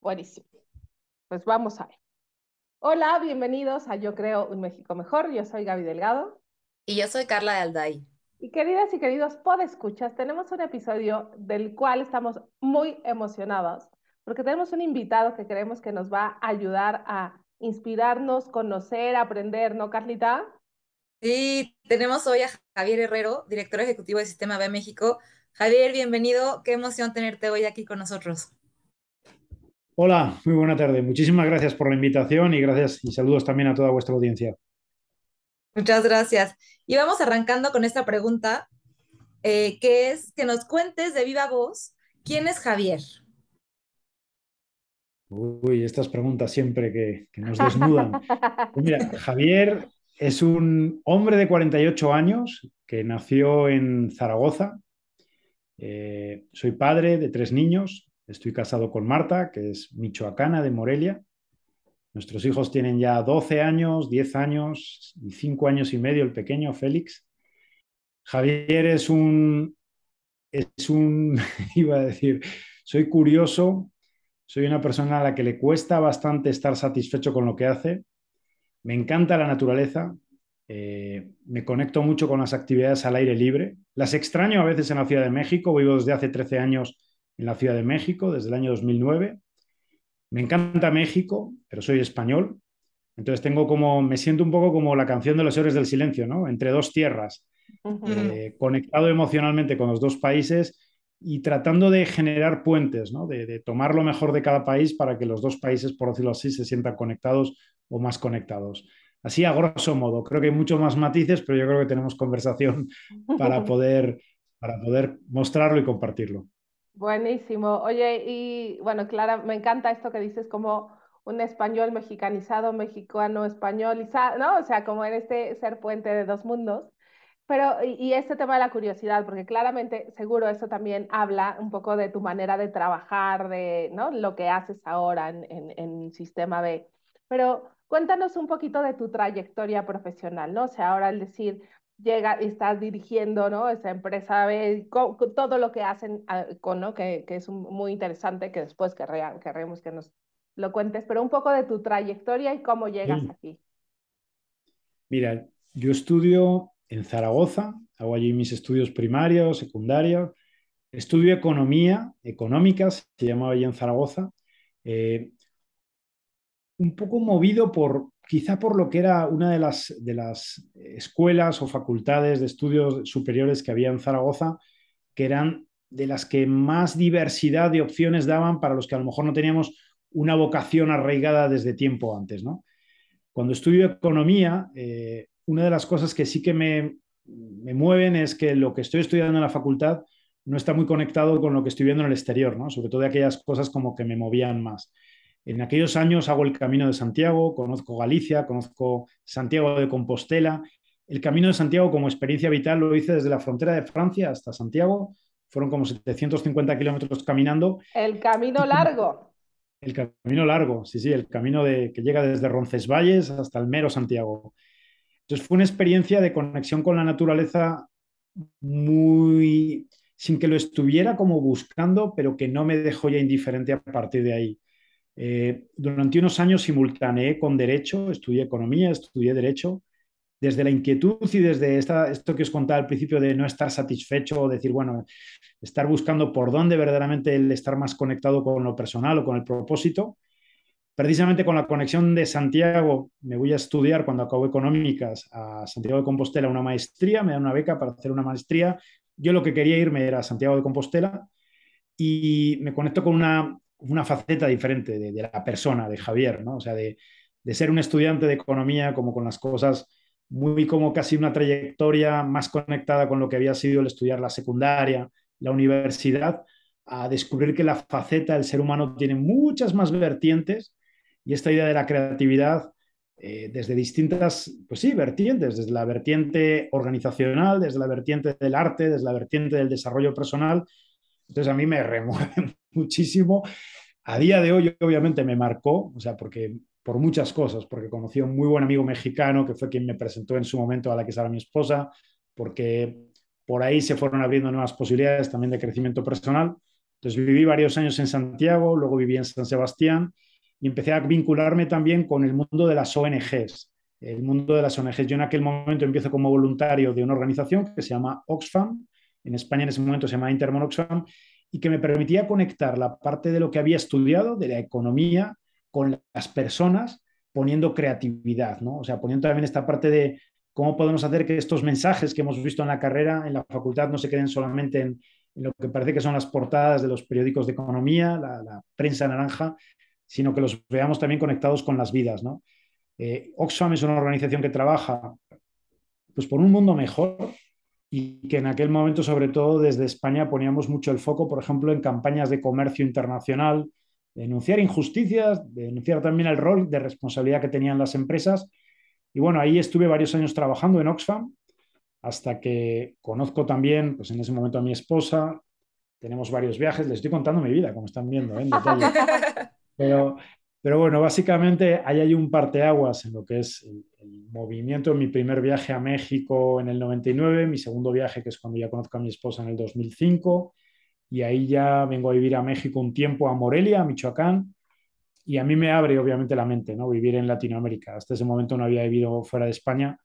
Buenísimo. Pues vamos a ver. Hola, bienvenidos a Yo Creo un México Mejor. Yo soy Gaby Delgado. Y yo soy Carla de Alday. Y queridas y queridos podescuchas, tenemos un episodio del cual estamos muy emocionados porque tenemos un invitado que creemos que nos va a ayudar a inspirarnos, conocer, aprender, ¿no, Carlita? Sí, tenemos hoy a Javier Herrero, director ejecutivo de Sistema B México. Javier, bienvenido. Qué emoción tenerte hoy aquí con nosotros. Hola, muy buena tarde. Muchísimas gracias por la invitación y gracias y saludos también a toda vuestra audiencia. Muchas gracias. Y vamos arrancando con esta pregunta, eh, que es que nos cuentes de viva voz, ¿quién es Javier? Uy, estas preguntas siempre que, nos desnudan. Pues mira, Javier es un hombre de 48 años que nació en Zaragoza. Eh, soy padre de tres niños. Estoy casado con Marta, que es michoacana de Morelia. Nuestros hijos tienen ya 12 años, 10 años y 5 años y medio, el pequeño Félix. Javier es un, es un, iba a decir, soy curioso, soy una persona a la que le cuesta bastante estar satisfecho con lo que hace. Me encanta la naturaleza. Eh, me conecto mucho con las actividades al aire libre. Las extraño a veces en la Ciudad de México. Vivo desde hace 13 años en la Ciudad de México, desde el año 2009. Me encanta México, pero soy español. Entonces tengo como, me siento un poco como la canción de los héroes del silencio, ¿no? Entre dos tierras, eh, conectado emocionalmente con los dos países y tratando de generar puentes, ¿no? de, tomar lo mejor de cada país para que los dos países, por decirlo así, se sientan conectados o más conectados. Así a grosso modo, creo que hay muchos más matices, pero yo creo que tenemos conversación para poder, para poder mostrarlo y compartirlo. Buenísimo. Oye, y bueno, Clara, me encanta esto que dices como un español mexicanizado, mexicano españolizado, ¿no? O sea, como en este ser puente de dos mundos. Pero, y, este tema de la curiosidad, porque claramente, seguro eso también habla un poco de tu manera de trabajar, de ¿no? lo que haces ahora en, en, Sistema B. Pero cuéntanos un poquito de tu trayectoria profesional, ¿no? O sea, ahora al decir, llega y estás dirigiendo, ¿no? Esa empresa todo lo que hacen, ah, con, ¿no? Que, que es muy interesante, que después querremos que nos lo cuentes, pero un poco de tu trayectoria y cómo llegas aquí. Mira, yo estudio en Zaragoza, hago allí mis estudios primarios, secundarios, estudio economía, económicas, se llamaba allí en Zaragoza, eh, un poco movido por, quizá por lo que era una de las, de las escuelas o facultades de estudios superiores que había en Zaragoza, que eran de las que más diversidad de opciones daban para los que a lo mejor no teníamos una vocación arraigada desde tiempo antes, ¿no? Cuando estudio economía, eh, una de las cosas que sí que me, mueven es que lo que estoy estudiando en la facultad no está muy conectado con lo que estoy viendo en el exterior, ¿no? sobre todo de aquellas cosas como que me movían más. En aquellos años hago el Camino de Santiago, conozco Galicia, conozco Santiago de Compostela. El Camino de Santiago como experiencia vital lo hice desde la frontera de Francia hasta Santiago. Fueron como 750 kilómetros caminando. El camino largo. El camino largo, sí, sí, el camino de, que llega desde Roncesvalles hasta el mero Santiago. Entonces fue una experiencia de conexión con la naturaleza muy sin que lo estuviera como buscando, pero que no me dejó ya indiferente a partir de ahí. Eh, durante unos años simultaneé con Derecho, estudié Economía, estudié Derecho, desde la inquietud y desde esta, esto que os contaba al principio de no estar satisfecho o decir, bueno, estar buscando por dónde verdaderamente el estar más conectado con lo personal o con el propósito, precisamente con la conexión de Santiago, me voy a estudiar cuando acabo económicas a Santiago de Compostela una maestría, me dan una beca para hacer una maestría. Yo lo que quería irme era a Santiago de Compostela y me conecto con una, una faceta diferente de, la persona, de Javier, ¿no? O sea, de, de ser un estudiante de economía como con las cosas muy como casi una trayectoria más conectada con lo que había sido el estudiar la secundaria, la universidad, a descubrir que la faceta del ser humano tiene muchas más vertientes y esta idea de la creatividad eh, desde distintas, pues sí, vertientes, desde la vertiente organizacional, desde la vertiente del arte, desde la vertiente del desarrollo personal. Entonces a mí me remueve muchísimo. A día de hoy obviamente me marcó, o sea, porque por muchas cosas, porque conocí a un muy buen amigo mexicano que fue quien me presentó en su momento a la que es ahora mi esposa, porque por ahí se fueron abriendo nuevas posibilidades también de crecimiento personal, Entonces viví varios años en Santiago, luego viví en San Sebastián y empecé a vincularme también con el mundo de las ONGs. El mundo de las ONGs. Yo en aquel momento empiezo como voluntario de una organización que se llama Oxfam, en España en ese momento se llama Intermon Oxfam, y que me permitía conectar la parte de lo que había estudiado, de la economía, con las personas, poniendo creatividad, ¿no? O sea, poniendo también esta parte de cómo podemos hacer que estos mensajes que hemos visto en la carrera, en la facultad, no se queden solamente en, lo que parece que son las portadas de los periódicos de economía, la, prensa naranja, sino que los veamos también conectados con las vidas, ¿no? Eh, Oxfam es una organización que trabaja pues, por un mundo mejor, y que en aquel momento, sobre todo desde España, poníamos mucho el foco, por ejemplo, en campañas de comercio internacional, denunciar injusticias, denunciar también el rol de responsabilidad que tenían las empresas. Y bueno, ahí estuve varios años trabajando en Oxfam, hasta que conozco también, pues en ese momento a mi esposa, tenemos varios viajes, les estoy contando mi vida, como están viendo, ¿eh? en detalle. Pero pero bueno, básicamente ahí hay un parteaguas en lo que es el, movimiento. Mi primer viaje a México en el 99, mi segundo viaje, que es cuando ya conozco a mi esposa en el 2005, y ahí ya vengo a vivir a México un tiempo, a Morelia, a Michoacán, y a mí me abre obviamente la mente, ¿no? Vivir en Latinoamérica. Hasta ese momento no había vivido fuera de España,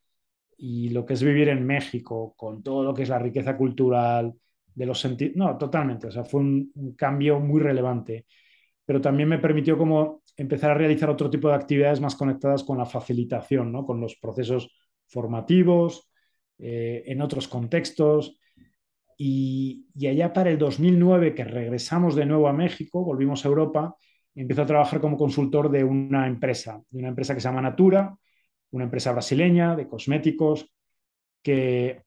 y lo que es vivir en México, con todo lo que es la riqueza cultural, de los sentidos, no, totalmente, o sea, fue un cambio muy relevante pero también me permitió como empezar a realizar otro tipo de actividades más conectadas con la facilitación, ¿no? con los procesos formativos, eh, en otros contextos. Y, allá para el 2009, que regresamos de nuevo a México, volvimos a Europa, empecé a trabajar como consultor de una empresa, de una empresa que se llama Natura, una empresa brasileña de cosméticos, que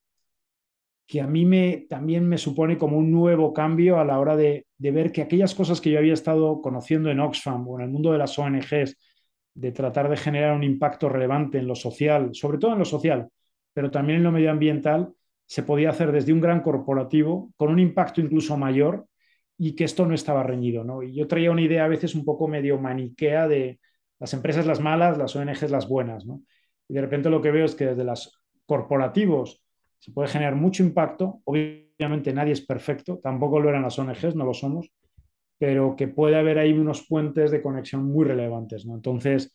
que a mí me, también me supone como un nuevo cambio a la hora de, ver que aquellas cosas que yo había estado conociendo en Oxfam o en el mundo de las ONGs, de tratar de generar un impacto relevante en lo social, sobre todo en lo social, pero también en lo medioambiental, se podía hacer desde un gran corporativo con un impacto incluso mayor y que esto no estaba reñido. ¿no? Y yo traía una idea a veces un poco medio maniquea de las empresas las malas, las ONGs las buenas. ¿no? Y de repente lo que veo es que desde los corporativos se puede generar mucho impacto. Obviamente nadie es perfecto, tampoco lo eran las ONGs, no lo somos, pero que puede haber ahí unos puentes de conexión muy relevantes. ¿no? Entonces,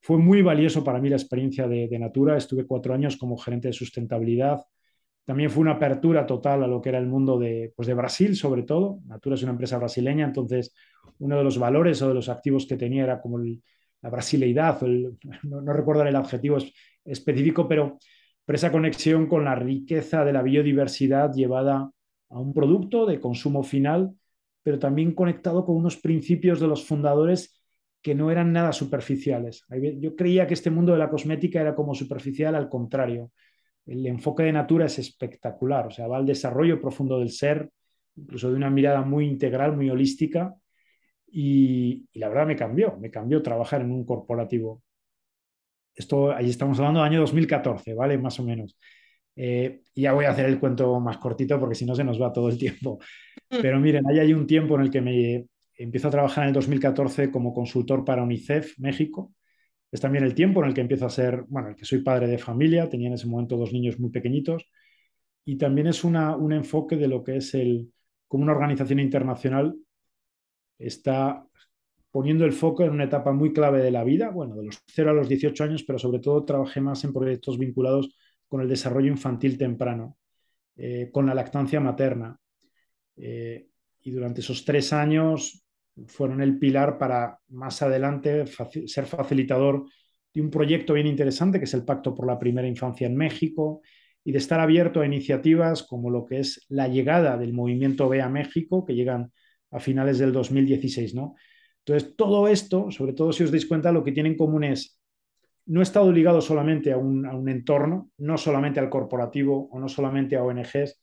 fue muy valioso para mí la experiencia de, Natura. Estuve cuatro años como gerente de sustentabilidad. También fue una apertura total a lo que era el mundo de, pues de Brasil, sobre todo. Natura es una empresa brasileña, entonces uno de los valores o de los activos que tenía era como la brasileidad, no, no, recuerdo el adjetivo específico, pero pero esa conexión con la riqueza de la biodiversidad llevada a un producto de consumo final, pero también conectado con unos principios de los fundadores que no eran nada superficiales. Yo creía que este mundo de la cosmética era como superficial, al contrario. El enfoque de Natura es espectacular, o sea, va al desarrollo profundo del ser, incluso de una mirada muy integral, muy holística, y, y la verdad me cambió, me cambió trabajar en un corporativo esto, ahí estamos hablando del año 2014, ¿vale? Más o menos. Eh, ya voy a hacer el cuento más cortito porque si no se nos va todo el tiempo. Mm. Pero miren, ahí hay un tiempo en el que me empiezo a trabajar en el 2014 como consultor para UNICEF México. Es también el tiempo en el que empiezo a ser, bueno, el que soy padre de familia, tenía en ese momento dos niños muy pequeñitos. Y también es una, un enfoque de lo que es el, como una organización internacional está poniendo el foco en una etapa muy clave de la vida, bueno, de los 0 a los 18 años, pero sobre todo trabajé más en proyectos vinculados con el desarrollo infantil temprano, eh, con la lactancia materna. Eh, y durante esos tres años fueron el pilar para más adelante ser facilitador de un proyecto bien interesante, que es el Pacto por la Primera Infancia en México, y de estar abierto a iniciativas como lo que es la llegada del movimiento B a México, que llegan a finales del 2016, ¿no? Entonces, todo esto, sobre todo si os dais cuenta, lo que tiene en común es, no estado ligado solamente a un, entorno, no solamente al corporativo o no solamente a ONGs,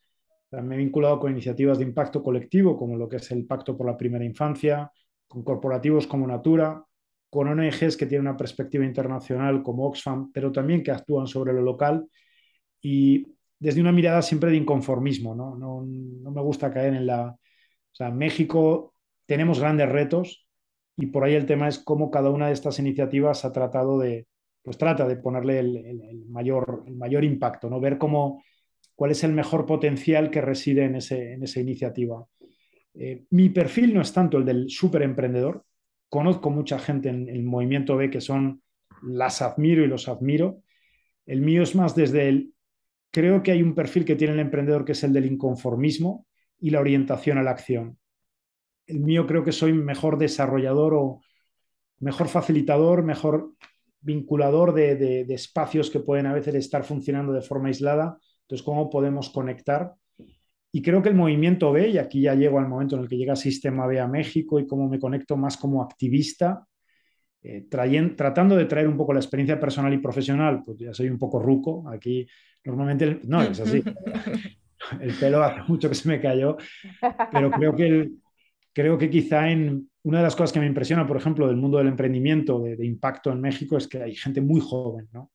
me he vinculado con iniciativas de impacto colectivo, como lo que es el Pacto por la Primera Infancia, con corporativos como Natura, con ONGs que tienen una perspectiva internacional como Oxfam, pero también que actúan sobre lo local y desde una mirada siempre de inconformismo. No, no, no me gusta caer en la... O sea, México tenemos grandes retos, y por ahí el tema es cómo cada una de estas iniciativas ha tratado de, pues trata de ponerle el, mayor, el mayor impacto, ¿no? Ver cómo, cuál es el mejor potencial que reside en, ese, en esa iniciativa. Eh, mi perfil no es tanto el del súper emprendedor. Conozco mucha gente en el movimiento B que son, las admiro y los admiro. El mío es más desde el, creo que hay un perfil que tiene el emprendedor que es el del inconformismo y la orientación a la acción. El mío creo que soy mejor desarrollador o mejor facilitador, mejor vinculador de, de, espacios que pueden a veces estar funcionando de forma aislada. Entonces, ¿cómo podemos conectar? Y creo que el movimiento B, y aquí ya llego al momento en el que llega Sistema B a México y cómo me conecto más como activista, eh, tratando de traer un poco la experiencia personal y profesional, pues ya soy un poco ruco, aquí normalmente, no, es así, el pelo hace mucho que se me cayó, pero creo que, creo que quizá en una de las cosas que me impresiona, por ejemplo, del mundo del emprendimiento, de, impacto en México, es que hay gente muy joven, ¿no?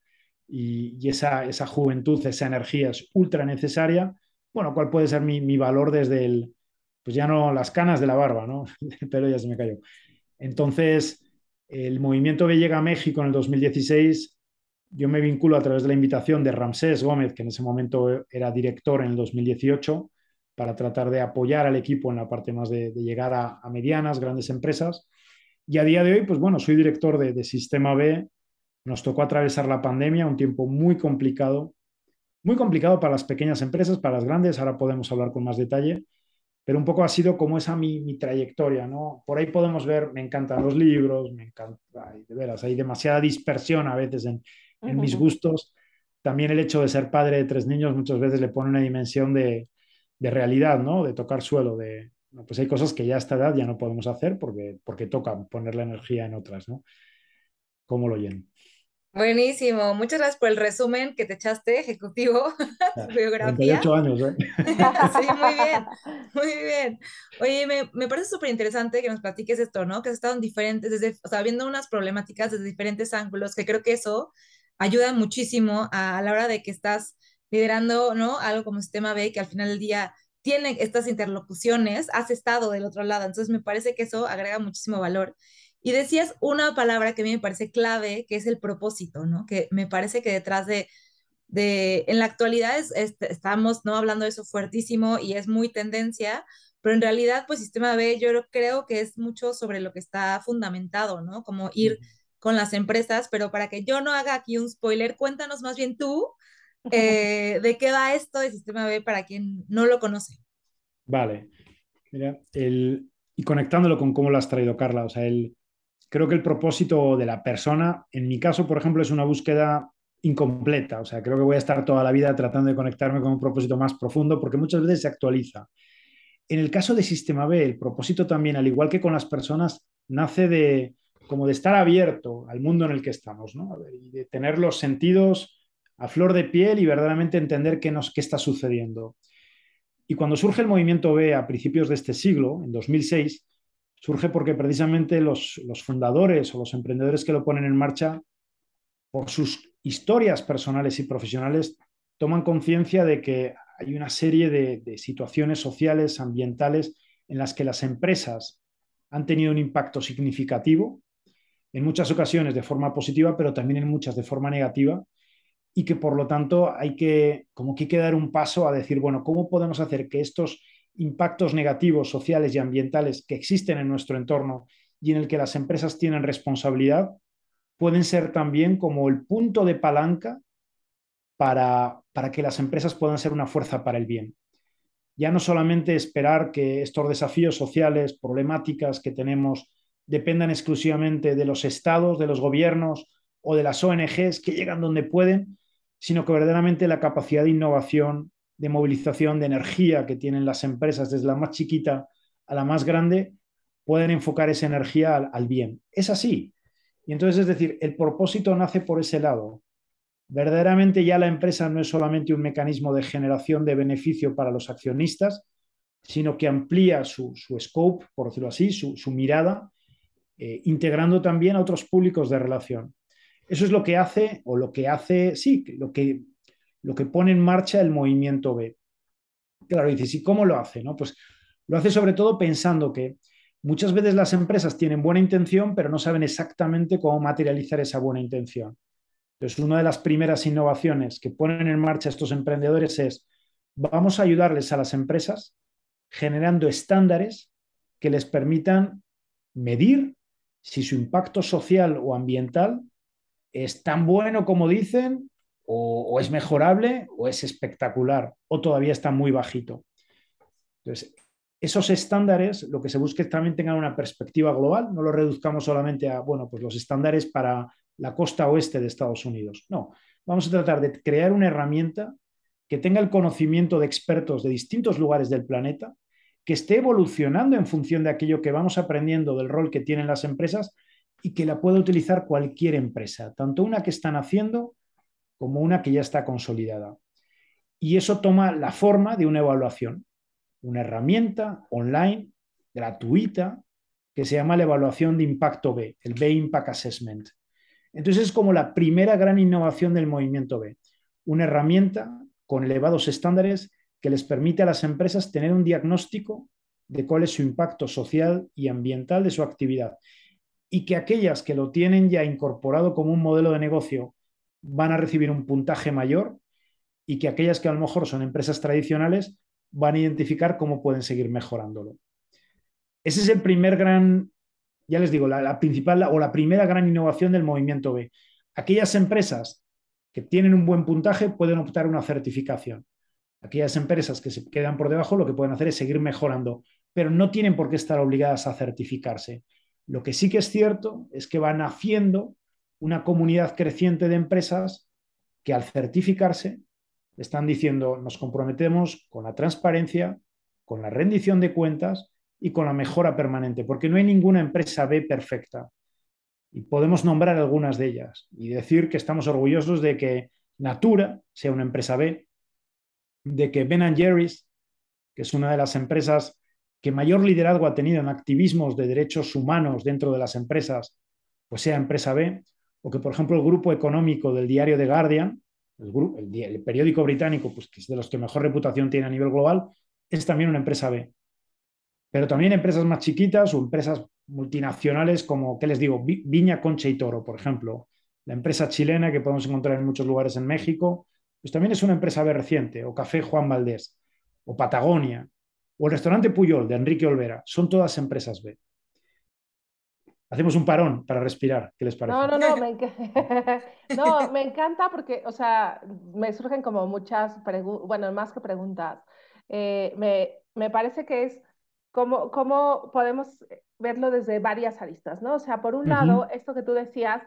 Y, esa, esa, juventud, esa energía es ultra necesaria. Bueno, ¿cuál puede ser mi, mi valor desde el, pues ya no las canas de la barba, ¿no? El pelo ya se me cayó. Entonces, el movimiento que llega a México en el 2016, yo me vinculo a través de la invitación de Ramsés Gómez, que en ese momento era director en el 2018, para tratar de apoyar al equipo en la parte más de, llegar a, medianas, grandes empresas. Y a día de hoy, pues bueno, soy director de, de Sistema B. Nos tocó atravesar la pandemia, un tiempo muy complicado, muy complicado para las pequeñas empresas, para las grandes, ahora podemos hablar con más detalle, pero un poco ha sido como esa mi, mi, trayectoria, ¿no? Por ahí podemos ver, me encantan los libros, me encanta, de veras, hay demasiada dispersión a veces en, en mis gustos. También el hecho de ser padre de tres niños muchas veces le pone una dimensión de, de realidad, ¿no? De tocar suelo, de, pues hay cosas que ya a esta edad ya no podemos hacer porque, porque toca poner la energía en otras, ¿no? ¿Cómo lo lleno? Buenísimo, muchas gracias por el resumen que te echaste, ejecutivo, biografía. 38 años, ¿eh? sí, muy bien, muy bien. Oye, me, me parece súper interesante que nos platiques esto, ¿no? Que has estado en diferentes, desde, o sea, viendo unas problemáticas desde diferentes ángulos, que creo que eso ayuda muchísimo a, a la hora de que estás liderando, ¿no? Algo como Sistema B, que al final del día tiene estas interlocuciones, has estado del otro lado, entonces me parece que eso agrega muchísimo valor. Y decías una palabra que a mí me parece clave, que es el propósito, ¿no? Que me parece que detrás de, de en la actualidad estamos, ¿no? Hablando de eso fuertísimo y es muy tendencia, pero en realidad, pues Sistema B yo creo que es mucho sobre lo que está fundamentado, ¿no? Como ir con las empresas, pero para que yo no haga aquí un spoiler, cuéntanos más bien tú eh, de qué va esto de Sistema B para quien no lo conoce. Vale. Mira, el, y conectándolo con cómo lo has traído, Carla, o sea, el, creo que el propósito de la persona, en mi caso, por ejemplo, es una búsqueda incompleta. O sea, creo que voy a estar toda la vida tratando de conectarme con un propósito más profundo porque muchas veces se actualiza. En el caso de Sistema B, el propósito también, al igual que con las personas, nace de como de estar abierto al mundo en el que estamos, ¿no? y de tener los sentidos a flor de piel y verdaderamente entender qué, nos, qué está sucediendo. Y cuando surge el movimiento B a principios de este siglo, en 2006, surge porque precisamente los, fundadores o los emprendedores que lo ponen en marcha, por sus historias personales y profesionales, toman conciencia de que hay una serie de, situaciones sociales, ambientales, en las que las empresas han tenido un impacto significativo, en muchas ocasiones de forma positiva, pero también en muchas de forma negativa, y que por lo tanto hay que, como que hay dar un paso a decir, bueno, ¿cómo podemos hacer que estos impactos negativos sociales y ambientales que existen en nuestro entorno y en el que las empresas tienen responsabilidad, pueden ser también como el punto de palanca para, para que las empresas puedan ser una fuerza para el bien. Ya no solamente esperar que estos desafíos sociales, problemáticas que tenemos, dependan exclusivamente de los estados, de los gobiernos o de las ONGs que llegan donde pueden, sino que verdaderamente la capacidad de innovación, de movilización de energía que tienen las empresas, desde la más chiquita a la más grande, pueden enfocar esa energía al, bien. Es así. Y entonces, es decir, el propósito nace por ese lado. Verdaderamente ya la empresa no es solamente un mecanismo de generación de beneficio para los accionistas, sino que amplía su, scope, por decirlo así, su, mirada, eh, integrando también a otros públicos de relación. Eso es lo que hace, o lo que hace, sí, lo que lo que pone en marcha el movimiento B. Claro, dices, ¿y cómo lo hace? No? Pues lo hace sobre todo pensando que muchas veces las empresas tienen buena intención, pero no saben exactamente cómo materializar esa buena intención. Entonces, una de las primeras innovaciones que ponen en marcha estos emprendedores es, vamos a ayudarles a las empresas generando estándares que les permitan medir si su impacto social o ambiental es tan bueno como dicen, o, es mejorable, o es espectacular, o todavía está muy bajito. Entonces, esos estándares, lo que se busca es también tengan una perspectiva global, no lo reduzcamos solamente a, bueno, pues los estándares para la costa oeste de Estados Unidos. No, vamos a tratar de crear una herramienta que tenga el conocimiento de expertos de distintos lugares del planeta, que esté evolucionando en función de aquello que vamos aprendiendo del rol que tienen las empresas y que la pueda utilizar cualquier empresa, tanto una que están haciendo como una que ya está consolidada. Y eso toma la forma de una evaluación, una herramienta online, gratuita, que se llama la evaluación de impacto B, el B Impact Assessment. Entonces es como la primera gran innovación del movimiento B, una herramienta con elevados estándares que les permite a las empresas tener un diagnóstico de cuál es su impacto social y ambiental de su actividad y que aquellas que lo tienen ya incorporado como un modelo de negocio van a recibir un puntaje mayor y que aquellas que a lo mejor son empresas tradicionales van a identificar cómo pueden seguir mejorándolo. Ese es el primer gran, ya les digo, la, principal o la primera gran innovación del movimiento B. Aquellas empresas que tienen un buen puntaje pueden optar una certificación. Aquellas empresas que se quedan por debajo lo que pueden hacer es seguir mejorando, pero no tienen por qué estar obligadas a certificarse. Lo que sí que es cierto es que van haciendo una comunidad creciente de empresas que al certificarse están diciendo nos comprometemos con la transparencia, con la rendición de cuentas y con la mejora permanente, porque no hay ninguna empresa B perfecta. Y podemos nombrar algunas de ellas y decir que estamos orgullosos de que Natura sea una empresa B, de que Ben Jerry's, que es una de las empresas que mayor liderazgo ha tenido en activismos de derechos humanos dentro de las empresas, pues sea empresa B, o que, por ejemplo, el grupo económico del diario The Guardian, el, periódico británico, pues, que es de los que mejor reputación tiene a nivel global, es también una empresa B. Pero también empresas más chiquitas o empresas multinacionales como, ¿qué les digo? Viña, Concha y Toro, por ejemplo. La empresa chilena que podemos encontrar en muchos lugares en México, pues también es una empresa B reciente, o Café Juan Valdés, o Patagonia, o el restaurante Puyol de Enrique Olvera, son todas empresas B. Hacemos un parón para respirar, ¿qué les parece? No, no, no, me, no, me encanta porque, o sea, me surgen como muchas preguntas, bueno, más que preguntas. Eh, me, me, parece que es como, como podemos verlo desde varias aristas, ¿no? O sea, por un lado, esto que tú decías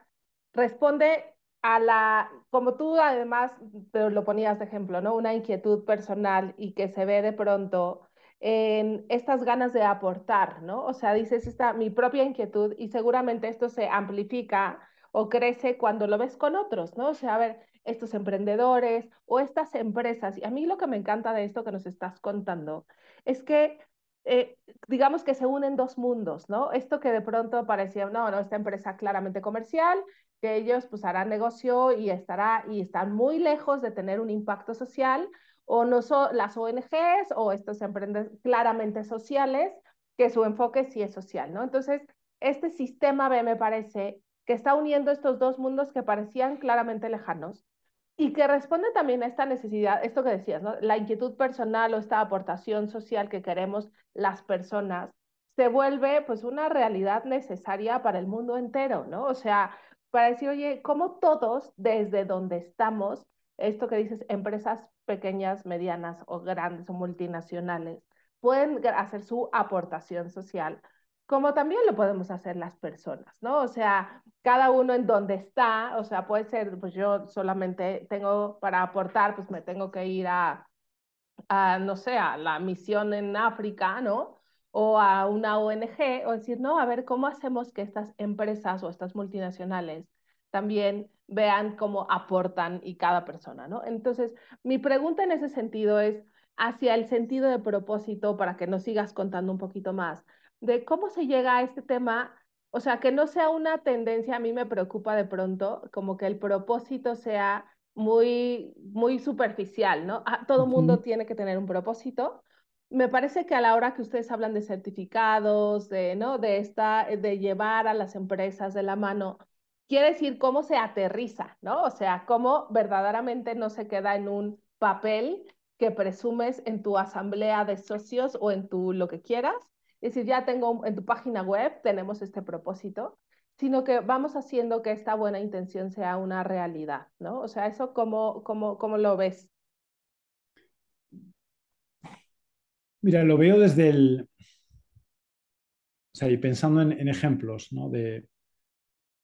responde a la, como tú además lo ponías de ejemplo, ¿no? Una inquietud personal y que se ve de pronto en estas ganas de aportar, ¿no? O sea, dices, esta mi propia inquietud y seguramente esto se amplifica o crece cuando lo ves con otros, ¿no? O sea, a ver, estos emprendedores o estas empresas. Y a mí lo que me encanta de esto que nos estás contando es que, eh, digamos que se unen dos mundos, ¿no? Esto que de pronto parecía, no, no, esta empresa claramente comercial, que ellos pues harán negocio y estará y están muy lejos de tener un impacto social, o no son las ONGs o estos emprendedores claramente sociales, que su enfoque sí es social, ¿no? Entonces, este sistema B me parece que está uniendo estos dos mundos que parecían claramente lejanos y que responde también a esta necesidad, esto que decías, ¿no? La inquietud personal o esta aportación social que queremos las personas se vuelve pues una realidad necesaria para el mundo entero, ¿no? O sea, para decir, oye, ¿cómo todos desde donde estamos, esto que dices, empresas pequeñas, medianas o grandes o multinacionales pueden hacer su aportación social, como también lo podemos hacer las personas, ¿no? O sea, cada uno en donde está, o sea, puede ser, pues yo solamente tengo para aportar, pues me tengo que ir a, no sé, a la misión en África, ¿no? O a una ONG, o decir, no, a ver, ¿cómo hacemos que estas empresas o estas multinacionales también vean cómo aportan y cada persona, ¿no? Entonces, mi pregunta en ese sentido es hacia el sentido de propósito, para que nos sigas contando un poquito más, de cómo se llega a este tema, o sea, que no sea una tendencia, a mí me preocupa de pronto, como que el propósito sea muy, muy superficial, ¿no? Ah, todo mundo tiene que tener un propósito. Me parece que a la hora que ustedes hablan de certificados, de, ¿no? de, esta, de llevar a las empresas de la mano quiere decir cómo se aterriza, ¿no? O sea, cómo verdaderamente no se queda en un papel que presumes en tu asamblea de socios o en tu lo que quieras. Es decir, ya tengo en tu página web, tenemos este propósito, sino que vamos haciendo que esta buena intención sea una realidad, ¿no? O sea, eso cómo, cómo, cómo lo ves. Mira, lo veo desde el, o sea, y pensando en, en ejemplos, ¿no? De,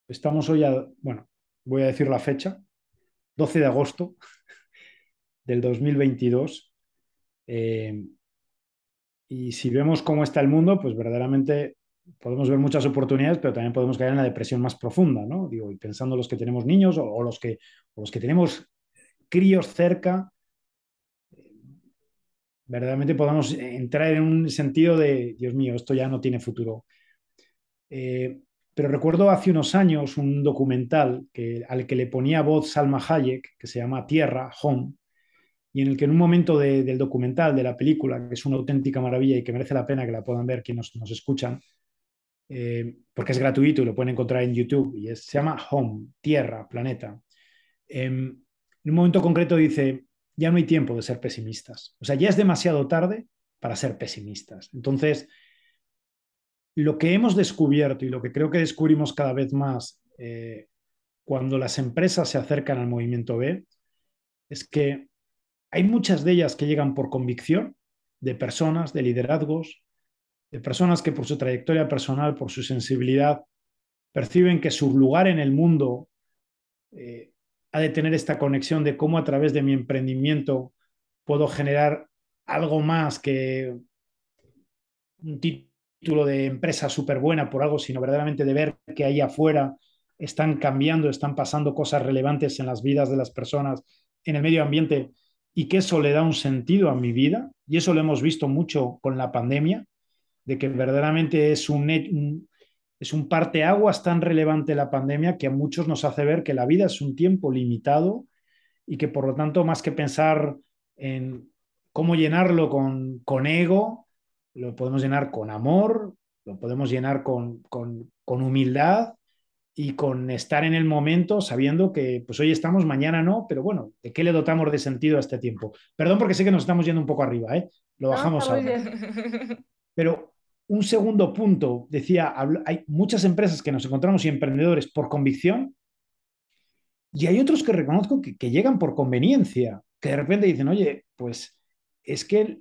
estamos hoy a, bueno, voy a decir la fecha, 12 de agosto del 2022. Eh, y si vemos cómo está el mundo, pues verdaderamente podemos ver muchas oportunidades, pero también podemos caer en la depresión más profunda, ¿no? Digo, y pensando los que tenemos niños o, los, que, los que tenemos críos cerca, verdaderamente podamos entrar en un sentido de, Dios mío, esto ya no tiene futuro. Eh, pero recuerdo hace unos años un documental que, al que le ponía voz Salma Hayek, que se llama Tierra, Home, y en el que en un momento de, del documental, de la película, que es una auténtica maravilla y que merece la pena que la puedan ver quienes nos, escuchan, eh, porque es gratuito y lo pueden encontrar en YouTube, y es, se llama Home, Tierra, Planeta. Eh, en un momento concreto dice, ya no hay tiempo de ser pesimistas. O sea, ya es demasiado tarde para ser pesimistas. Entonces, lo que hemos descubierto y lo que creo que descubrimos cada vez más eh, cuando las empresas se acercan al movimiento B es que hay muchas de ellas que llegan por convicción de personas, de liderazgos, de personas que por su trayectoria personal, por su sensibilidad, perciben que su lugar en el mundo eh, ha de tener esta conexión de cómo a través de mi emprendimiento puedo generar algo más que un título de empresa súper buena por algo, sino verdaderamente de ver que ahí afuera están cambiando, están pasando cosas relevantes en las vidas de las personas, en el medio ambiente, y que eso le da un sentido a mi vida. Y eso lo hemos visto mucho con la pandemia, de que verdaderamente es un, un es un parteaguas tan relevante la pandemia que a muchos nos hace ver que la vida es un tiempo limitado y que por lo tanto, más que pensar en cómo llenarlo con, con ego, lo podemos llenar con amor, lo podemos llenar con, con, con, humildad y con estar en el momento sabiendo que pues hoy estamos, mañana no, pero bueno, ¿de qué le dotamos de sentido a este tiempo? Perdón porque sé que nos estamos yendo un poco arriba, ¿eh? Lo bajamos no, ahora. Pero un segundo punto, decía, hay muchas empresas que nos encontramos y emprendedores por convicción y hay otros que reconozco que, que, llegan por conveniencia, que de repente dicen, oye, pues es que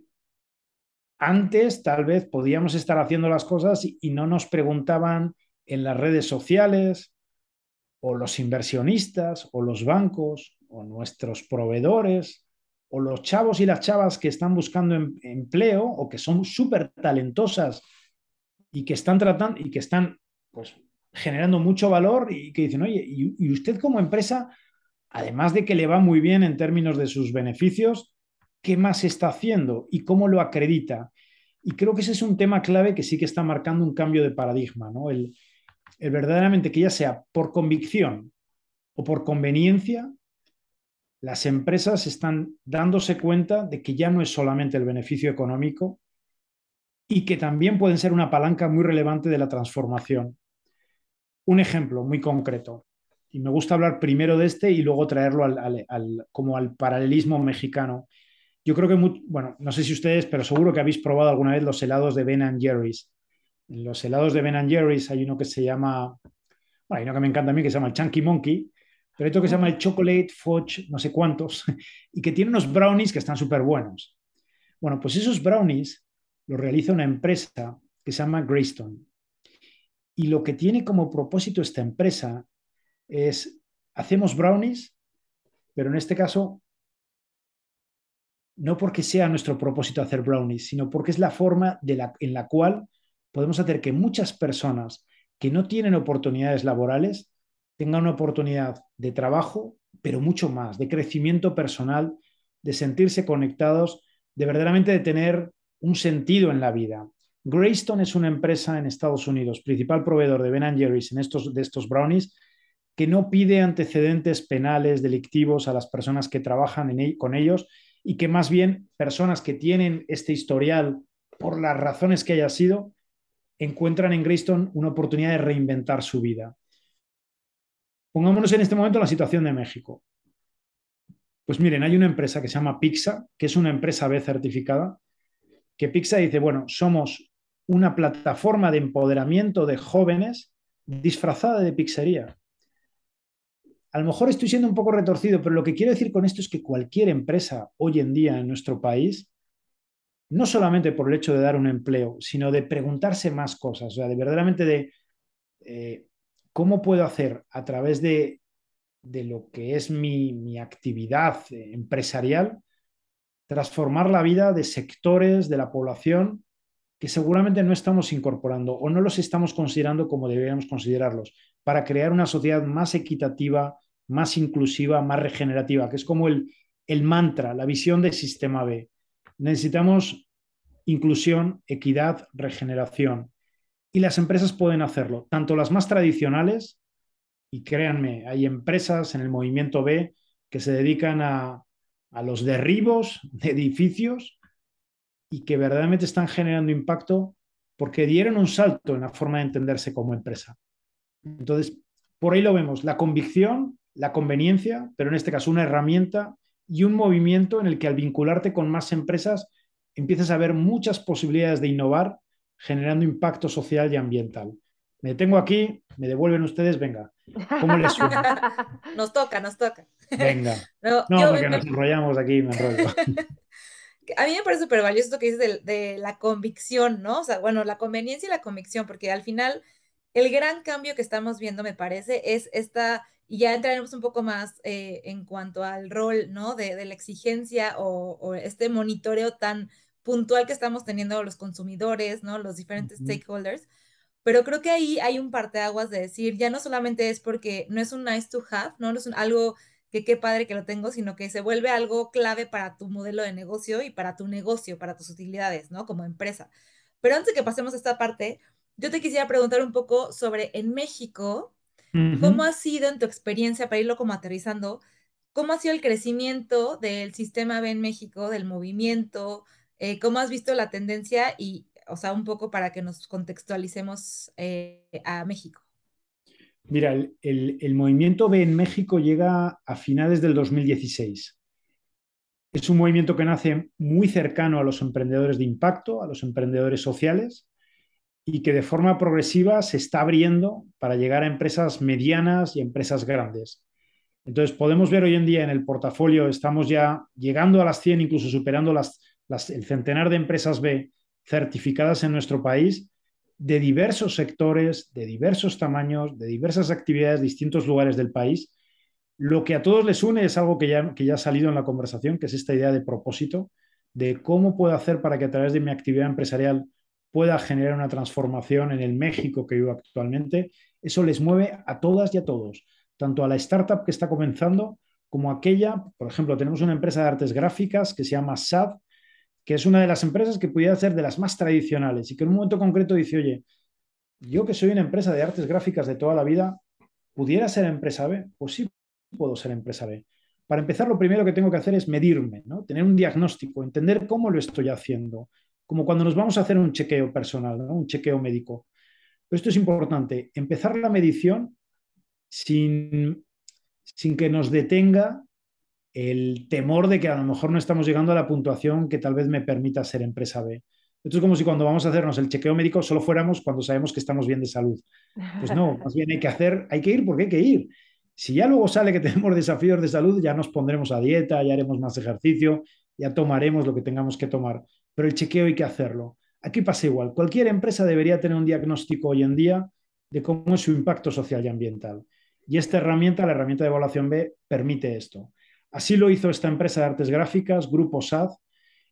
antes tal vez podíamos estar haciendo las cosas y, no nos preguntaban en las redes sociales o los inversionistas o los bancos o nuestros proveedores o los chavos y las chavas que están buscando em, empleo o que son súper talentosas y que están tratando y que están pues generando mucho valor y que dicen, oye, y, usted como empresa, además de que le va muy bien en términos de sus beneficios, ¿qué más está haciendo y cómo lo acredita? Y creo que ese es un tema clave que sí que está marcando un cambio de paradigma, ¿no? El, el verdaderamente que ya sea por convicción o por conveniencia, las empresas están dándose cuenta de que ya no es solamente el beneficio económico y que también pueden ser una palanca muy relevante de la transformación. Un ejemplo muy concreto, y me gusta hablar primero de este y luego traerlo al, como al paralelismo mexicano. Yo creo que, muy, bueno, no sé si ustedes, pero seguro que habéis probado alguna vez los helados de Ben Jerry's. En los helados de Ben Jerry's hay uno que se llama, bueno, hay uno que me encanta a mí que se llama el Chunky Monkey, pero hay otro que se llama el Chocolate Fudge, no sé cuántos, y que tiene unos brownies que están súper buenos. Bueno, pues esos brownies lo realiza una empresa que se llama Greystone. Y lo que tiene como propósito esta empresa es, hacemos brownies, pero en este caso, no porque sea nuestro propósito hacer brownies, sino porque es la forma en la cual podemos hacer que muchas personas que no tienen oportunidades laborales tengan una oportunidad de trabajo, pero mucho más, de crecimiento personal, de sentirse conectados, de verdaderamente de tener un sentido en la vida. Greystone es una empresa en Estados Unidos, principal proveedor de Ben Jerry's en estos, de estos brownies, que no pide antecedentes penales, delictivos a las personas que trabajan con ellos y que más bien personas que tienen este historial, por las razones que haya sido, encuentran en Greystone una oportunidad de reinventar su vida. Pongámonos en este momento en la situación de México. Pues miren, hay una empresa que se llama Pixa, que es una empresa B certificada, que Pixa dice, bueno, somos una plataforma de empoderamiento de jóvenes disfrazada de pizzería. A lo mejor estoy siendo un poco retorcido, pero lo que quiero decir con esto es que cualquier empresa hoy en día en nuestro país, no solamente por el hecho de dar un empleo, sino de preguntarse más cosas, o sea, de verdaderamente de eh, cómo puedo hacer a través de, de lo que es mi, mi actividad empresarial, transformar la vida de sectores de la población que seguramente no estamos incorporando o no los estamos considerando como deberíamos considerarlos, para crear una sociedad más equitativa, más inclusiva, más regenerativa, que es como el, el mantra, la visión del sistema B. Necesitamos inclusión, equidad, regeneración. Y las empresas pueden hacerlo, tanto las más tradicionales, y créanme, hay empresas en el movimiento B que se dedican a, a los derribos de edificios y que verdaderamente están generando impacto porque dieron un salto en la forma de entenderse como empresa. Entonces, por ahí lo vemos, la convicción, la conveniencia, pero en este caso una herramienta y un movimiento en el que al vincularte con más empresas empiezas a ver muchas posibilidades de innovar generando impacto social y ambiental. Me detengo aquí, me devuelven ustedes, venga. ¿Cómo les suena? Nos toca, nos toca. Venga. No, porque nos enrollamos aquí, me enrollo. a mí me parece súper valioso esto que dices de, la convicción, ¿no? O sea, bueno, la conveniencia y la convicción, porque al final el gran cambio que estamos viendo, me parece, es esta, y ya entraremos un poco más eh, en cuanto al rol, ¿no? De, la exigencia o, este monitoreo tan puntual que estamos teniendo los consumidores, ¿no? Los diferentes stakeholders. Pero creo que ahí hay un parteaguas de decir, ya no solamente es porque no es un nice to have, ¿no? No es un, algo que qué padre que lo tengo, sino que se vuelve algo clave para tu modelo de negocio y para tu negocio, para tus utilidades, ¿no? Como empresa. Pero antes de que pasemos a esta parte, yo te quisiera preguntar un poco sobre en México, ¿cómo ha sido en tu experiencia, para irlo como aterrizando, cómo ha sido el crecimiento del sistema B en México, del movimiento, eh, cómo has visto la tendencia y, o sea, un poco para que nos contextualicemos eh, a México? Mira, el, movimiento B en México llega a finales del 2016. Es un movimiento que nace muy cercano a los emprendedores de impacto, a los emprendedores sociales, y que de forma progresiva se está abriendo para llegar a empresas medianas y empresas grandes. Entonces, podemos ver hoy en día en el portafolio, estamos ya llegando a las 100, incluso superando las, el centenar de empresas B certificadas en nuestro país de diversos sectores, de diversos tamaños, de diversas actividades, distintos lugares del país. Lo que a todos les une es algo que ya, que ya ha salido en la conversación, que es esta idea de propósito, de cómo puedo hacer para que a través de mi actividad empresarial pueda generar una transformación en el México que vivo actualmente. Eso les mueve a todas y a todos, tanto a la startup que está comenzando como aquella, por ejemplo, tenemos una empresa de artes gráficas que se llama SAD, que es una de las empresas que pudiera ser de las más tradicionales y que en un momento concreto dice, oye, yo que soy una empresa de artes gráficas de toda la vida, ¿pudiera ser empresa B? Pues sí, puedo ser empresa B. Para empezar, lo primero que tengo que hacer es medirme, ¿no? tener un diagnóstico, entender cómo lo estoy haciendo, como cuando nos vamos a hacer un chequeo personal, un chequeo médico. Pero esto es importante, empezar la medición sin, sin que nos detenga el temor de que a lo mejor no estamos llegando a la puntuación que tal vez me permita ser empresa B. Esto es como si cuando vamos a hacernos el chequeo médico solo fuéramos cuando sabemos que estamos bien de salud. Pues no, más bien hay que hacer, hay que ir porque hay que ir. Si ya luego sale que tenemos desafíos de salud, ya nos pondremos a dieta, ya haremos más ejercicio, ya tomaremos lo que tengamos que tomar. Pero el chequeo hay que hacerlo. Aquí pasa igual. Cualquier empresa debería tener un diagnóstico hoy en día de cómo es su impacto social y ambiental. Y esta herramienta, la herramienta de evaluación B, permite esto. Así lo hizo esta empresa de artes gráficas, Grupo SAD,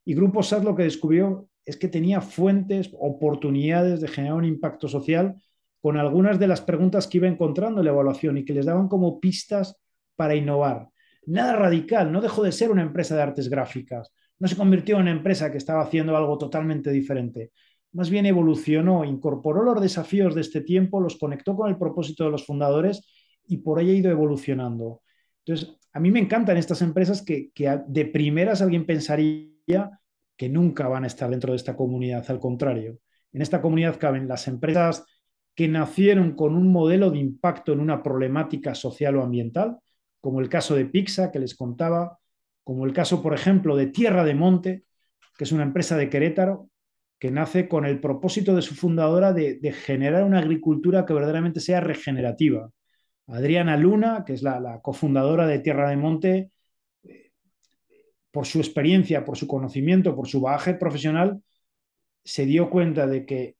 y Grupo SAD lo que descubrió es que tenía fuentes, oportunidades de generar un impacto social con algunas de las preguntas que iba encontrando en la evaluación y que les daban como pistas para innovar. Nada radical, no dejó de ser una empresa de artes gráficas, no se convirtió en una empresa que estaba haciendo algo totalmente diferente. Más bien evolucionó, incorporó los desafíos de este tiempo, los conectó con el propósito de los fundadores y por ahí ha ido evolucionando. Entonces, a mí me encantan estas empresas que, de primeras alguien pensaría que nunca van a estar dentro de esta comunidad, al contrario. En esta comunidad caben las empresas que nacieron con un modelo de impacto en una problemática social o ambiental, como el caso de Pixa que les contaba, como el caso, por ejemplo, de Tierra de Monte, que es una empresa de Querétaro, que nace con el propósito de su fundadora de, generar una agricultura que verdaderamente sea regenerativa. Adriana Luna, que es la, la cofundadora de Tierra de Monte, eh, por su experiencia, por su conocimiento, por su bagaje profesional, se dio cuenta de que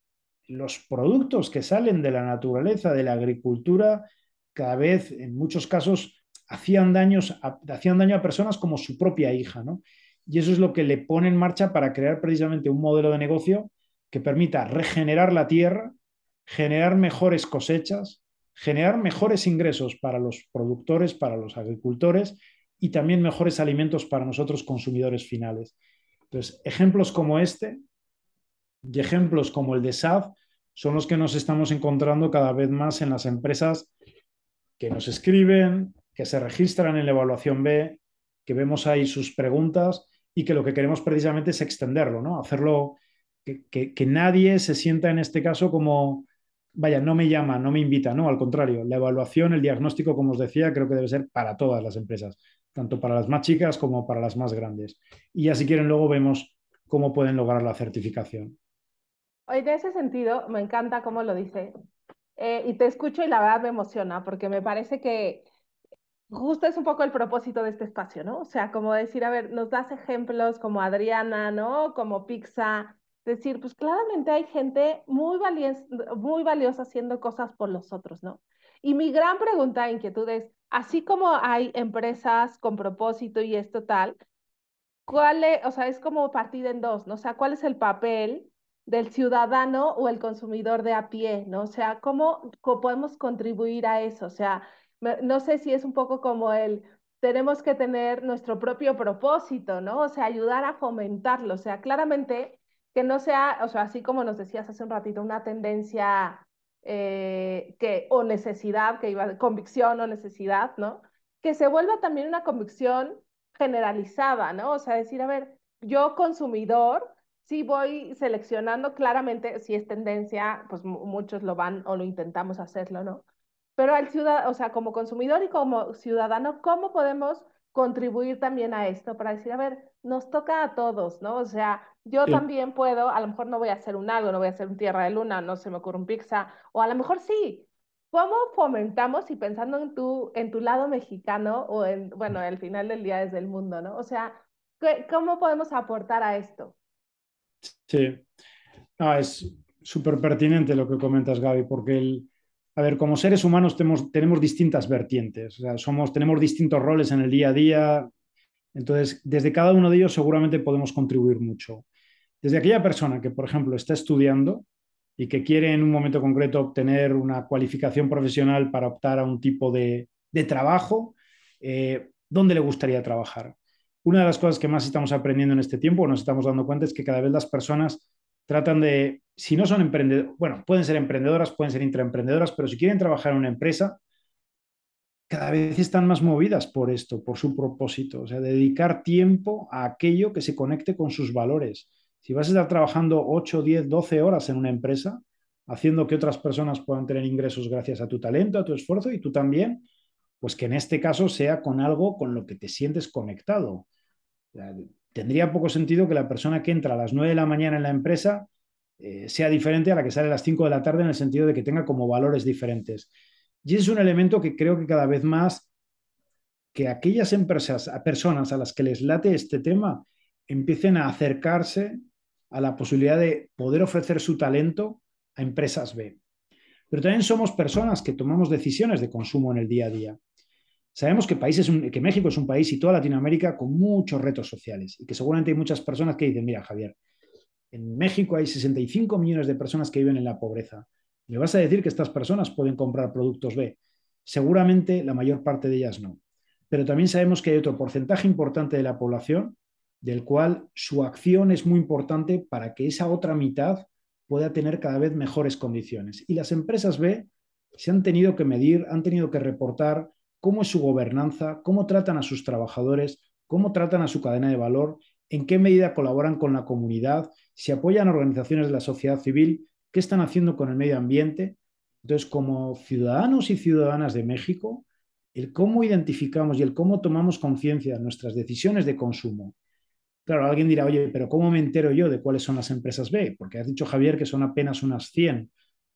los productos que salen de la naturaleza, de la agricultura, cada vez, en muchos casos, hacían, daños hacían daño a personas como su propia hija, ¿no? Y eso es lo que le pone en marcha para crear precisamente un modelo de negocio que permita regenerar la tierra, generar mejores cosechas, generar mejores ingresos para los productores, para los agricultores y también mejores alimentos para nosotros consumidores finales. Entonces, ejemplos como este y ejemplos como el de SAF son los que nos estamos encontrando cada vez más en las empresas que nos escriben, que se registran en la evaluación B, que vemos ahí sus preguntas y que lo que queremos precisamente es extenderlo, ¿no? Hacerlo que, que, nadie se sienta en este caso como, vaya, no me llama, no me invita, no, al contrario, la evaluación, el diagnóstico, como os decía, creo que debe ser para todas las empresas, tanto para las más chicas como para las más grandes. Y ya si quieren luego vemos cómo pueden lograr la certificación. Oye, en ese sentido, me encanta cómo lo dice. Eh, y te escucho y la verdad me emociona, porque me parece que justo es un poco el propósito de este espacio, ¿no? O sea, como decir, a ver, nos das ejemplos como Adriana, ¿no? Como Pixa, decir, pues claramente hay gente muy, valiosa, muy valiosa haciendo cosas por los otros, ¿no? Y mi gran pregunta, inquietud es, así como hay empresas con propósito y esto tal, ¿cuál es, o sea, es como partida en dos, ¿no? O sea, ¿cuál es el papel del ciudadano o el consumidor de a pie, ¿no? O sea, ¿cómo, cómo podemos contribuir a eso? O sea, no sé si es un poco como el, tenemos que tener nuestro propio propósito, ¿no? O sea, ayudar a fomentarlo, o sea, claramente que no sea, o sea, así como nos decías hace un ratito, una tendencia eh, que, o necesidad, que iba, convicción o necesidad, ¿no? Que se vuelva también una convicción generalizada, ¿no? O sea, decir, a ver, yo consumidor, sí voy seleccionando claramente, si es tendencia, pues muchos lo van o lo intentamos hacerlo, ¿no? Pero al ciudadano, o sea, como consumidor y como ciudadano, ¿cómo podemos contribuir también a esto para decir, a ver, nos toca a todos, ¿no? O sea, yo sí. también puedo, a lo mejor no voy a hacer un algo, no voy a hacer un tierra de luna, no se me ocurre un pizza, o a lo mejor sí. ¿Cómo fomentamos y pensando en tu, en tu lado mexicano o en, bueno, al final del día desde el mundo, ¿no? O sea, ¿cómo podemos aportar a esto? Sí, ah, es súper pertinente lo que comentas, Gaby, porque el, a ver, como seres humanos tenemos, distintas vertientes, somos, tenemos distintos roles en el día a día, entonces desde cada uno de ellos seguramente podemos contribuir mucho. Desde aquella persona que, por ejemplo, está estudiando y que quiere en un momento concreto obtener una cualificación profesional para optar a un tipo de, de trabajo, eh, ¿dónde le gustaría trabajar? Una de las cosas que más estamos aprendiendo en este tiempo, nos estamos dando cuenta, es que cada vez las personas tratan de, si no son emprendedoras, bueno, pueden ser emprendedoras, pueden ser intraemprendedoras, pero si quieren trabajar en una empresa, cada vez están más movidas por esto, por su propósito, o sea, dedicar tiempo a aquello que se conecte con sus valores. Si vas a estar trabajando 8, 10, 12 horas en una empresa, haciendo que otras personas puedan tener ingresos gracias a tu talento, a tu esfuerzo y tú también, pues que en este caso sea con algo con lo que te sientes conectado. Tendría poco sentido que la persona que entra a las 9 de la mañana en la empresa eh, sea diferente a la que sale a las 5 de la tarde en el sentido de que tenga como valores diferentes. Y es un elemento que creo que cada vez más que aquellas empresas, personas a las que les late este tema, empiecen a acercarse a la posibilidad de poder ofrecer su talento a empresas B. Pero también somos personas que tomamos decisiones de consumo en el día a día. Sabemos que, que México es un país y toda Latinoamérica con muchos retos sociales y que seguramente hay muchas personas que dicen, mira Javier, en México hay 65 millones de personas que viven en la pobreza. ¿Me vas a decir que estas personas pueden comprar productos B? Seguramente la mayor parte de ellas no. Pero también sabemos que hay otro porcentaje importante de la población del cual su acción es muy importante para que esa otra mitad pueda tener cada vez mejores condiciones. Y las empresas B se han tenido que medir, han tenido que reportar cómo es su gobernanza, cómo tratan a sus trabajadores, cómo tratan a su cadena de valor, en qué medida colaboran con la comunidad, si apoyan organizaciones de la sociedad civil, qué están haciendo con el medio ambiente. Entonces, como ciudadanos y ciudadanas de México, el cómo identificamos y el cómo tomamos conciencia de nuestras decisiones de consumo. Claro, alguien dirá, oye, pero ¿cómo me entero yo de cuáles son las empresas B? Porque has dicho, Javier, que son apenas unas 100,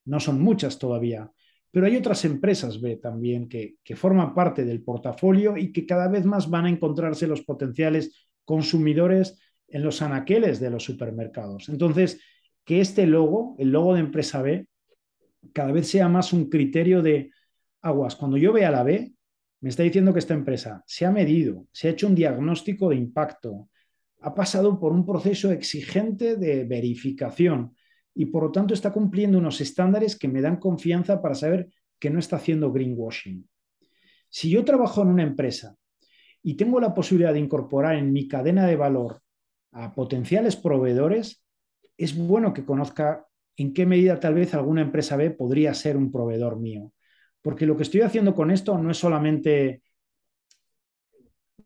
no son muchas todavía. Pero hay otras empresas B también que, que forman parte del portafolio y que cada vez más van a encontrarse los potenciales consumidores en los anaqueles de los supermercados. Entonces, que este logo, el logo de empresa B, cada vez sea más un criterio de aguas. Cuando yo vea la B, me está diciendo que esta empresa se ha medido, se ha hecho un diagnóstico de impacto, ha pasado por un proceso exigente de verificación y por lo tanto está cumpliendo unos estándares que me dan confianza para saber que no está haciendo greenwashing. Si yo trabajo en una empresa y tengo la posibilidad de incorporar en mi cadena de valor a potenciales proveedores, es bueno que conozca en qué medida tal vez alguna empresa B podría ser un proveedor mío. Porque lo que estoy haciendo con esto no es solamente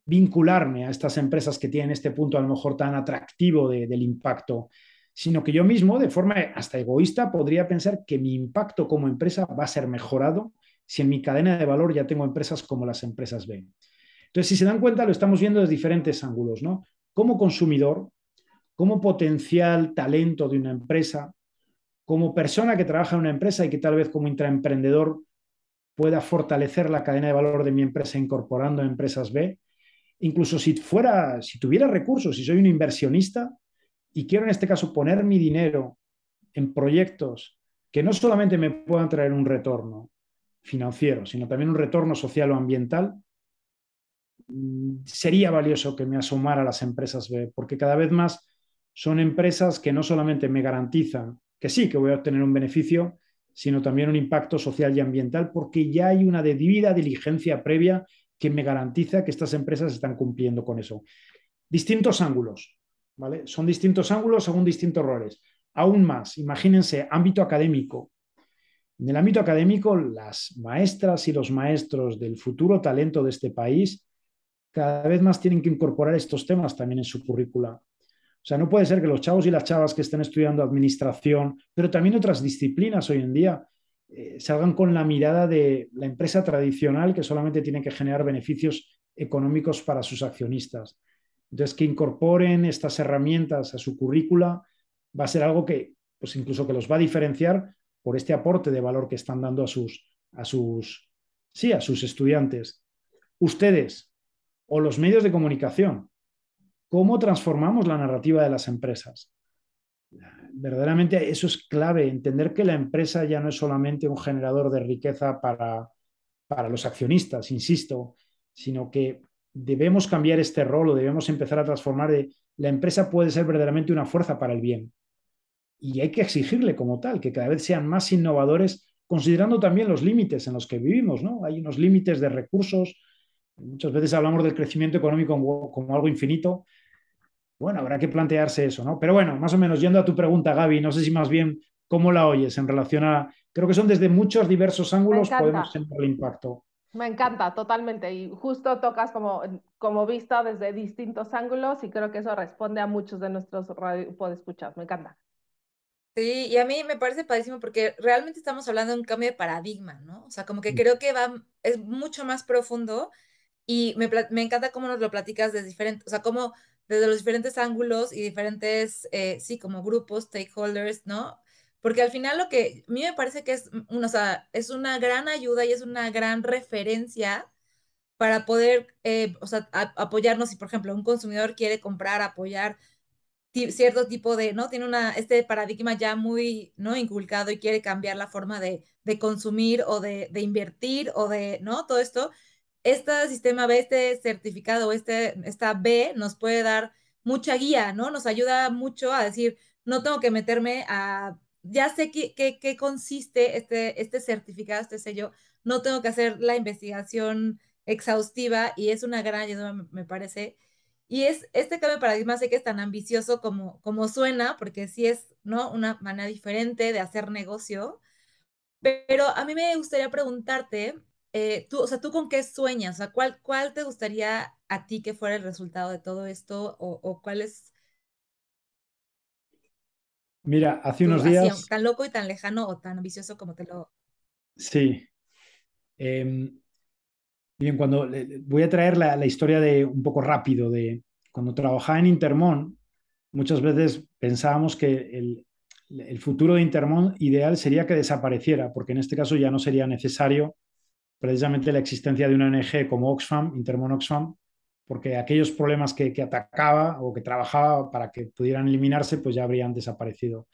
vincularme a estas empresas que tienen este punto a lo mejor tan atractivo del impacto, sino que yo mismo, de forma hasta egoísta, podría pensar que mi impacto como empresa va a ser mejorado si en mi cadena de valor ya tengo empresas como las empresas B. Entonces, si se dan cuenta, lo estamos viendo desde diferentes ángulos, ¿no? Como consumidor, como potencial talento de una empresa, como persona que trabaja en una empresa y que tal vez como intraemprendedor pueda fortalecer la cadena de valor de mi empresa incorporando empresas B. Incluso si fuera, si tuviera recursos, si soy un inversionista y quiero en este caso poner mi dinero en proyectos que no solamente me puedan traer un retorno financiero, sino también un retorno social o ambiental, sería valioso que me asomara a las empresas B, porque cada vez más son empresas que no solamente me garantizan que sí, que voy a obtener un beneficio, sino también un impacto social y ambiental, porque ya hay una debida diligencia previa que me garantiza que estas empresas están cumpliendo con eso. Distintos ángulos, ¿vale? Son distintos ángulos según distintos roles. Aún más, imagínense, ámbito académico. En el ámbito académico, las maestras y los maestros del futuro talento de este país cada vez más tienen que incorporar estos temas también en su currícula. O sea, no puede ser que los chavos y las chavas que estén estudiando administración, pero también otras disciplinas hoy en día, eh, salgan con la mirada de la empresa tradicional que solamente tiene que generar beneficios económicos para sus accionistas. Entonces, que incorporen estas herramientas a su currícula va a ser algo que, pues incluso que los va a diferenciar por este aporte de valor que están dando a sus, a sus, sí, a sus estudiantes. Ustedes o los medios de comunicación, cómo transformamos la narrativa de las empresas. Verdaderamente eso es clave, entender que la empresa ya no es solamente un generador de riqueza para, para los accionistas, insisto, sino que debemos cambiar este rol o debemos empezar a transformar de la empresa puede ser verdaderamente una fuerza para el bien. Y hay que exigirle como tal, que cada vez sean más innovadores, considerando también los límites en los que vivimos, ¿no? Hay unos límites de recursos. Muchas veces hablamos del crecimiento económico como, como algo infinito, bueno, habrá que plantearse eso, ¿no? Pero bueno, más o menos yendo a tu pregunta, Gaby, no sé si más bien cómo la oyes en relación a, creo que son desde muchos diversos ángulos podemos tener el impacto. Me encanta, totalmente. Y justo tocas como, como vista desde distintos ángulos y creo que eso responde a muchos de nuestros escuchar. Me encanta. Sí, y a mí me parece padrísimo porque realmente estamos hablando de un cambio de paradigma, ¿no? O sea, como que creo que va, es mucho más profundo y me, me encanta cómo nos lo platicas de diferentes, o sea, cómo desde los diferentes ángulos y diferentes, eh, sí, como grupos, stakeholders, ¿no? Porque al final lo que a mí me parece que es, o sea, es una gran ayuda y es una gran referencia para poder, eh, o sea, apoyarnos si, por ejemplo, un consumidor quiere comprar, apoyar cierto tipo de, ¿no? Tiene una, este paradigma ya muy, ¿no? Inculcado y quiere cambiar la forma de, de consumir o de, de, invertir o de, ¿no? Todo esto este sistema B, este certificado, este, esta B nos puede dar mucha guía, ¿no? Nos ayuda mucho a decir, no tengo que meterme a, ya sé qué, qué, consiste este, este certificado, este sello, no tengo que hacer la investigación exhaustiva y es una gran ayuda, me parece. Y es este cambio de paradigma, sé que es tan ambicioso como, como suena, porque sí es, ¿no? Una manera diferente de hacer negocio. Pero a mí me gustaría preguntarte, eh, tú, o sea, ¿tú con qué sueñas? O sea, ¿cuál, ¿cuál te gustaría a ti que fuera el resultado de todo esto? ¿O, cuál es Mira, hace unos días... Tan loco y tan lejano o tan ambicioso como te lo... Sí. Em, Bien, cuando voy a traer la, la, historia de un poco rápido de cuando trabajaba en Intermón, muchas veces pensábamos que el, el futuro de Intermón ideal sería que desapareciera, porque en este caso ya no sería necesario precisamente la existencia de una ONG como Oxfam, Intermón Oxfam, porque aquellos problemas que, que, atacaba o que trabajaba para que pudieran eliminarse, pues ya habrían desaparecido.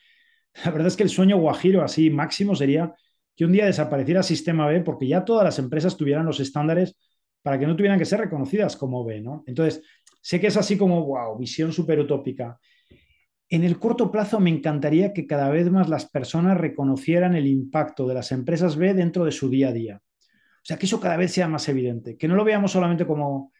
La verdad es que el sueño guajiro así máximo sería que un día desapareciera Sistema B porque ya todas las empresas tuvieran los estándares para que no tuvieran que ser reconocidas como B, ¿no? Entonces, sé que es así como, wow, visión súper utópica. En el corto plazo me encantaría que cada vez más las personas reconocieran el impacto de las empresas B dentro de su día a día. Sea, que eso cada vez sea más evidente, que no lo veamos solamente como,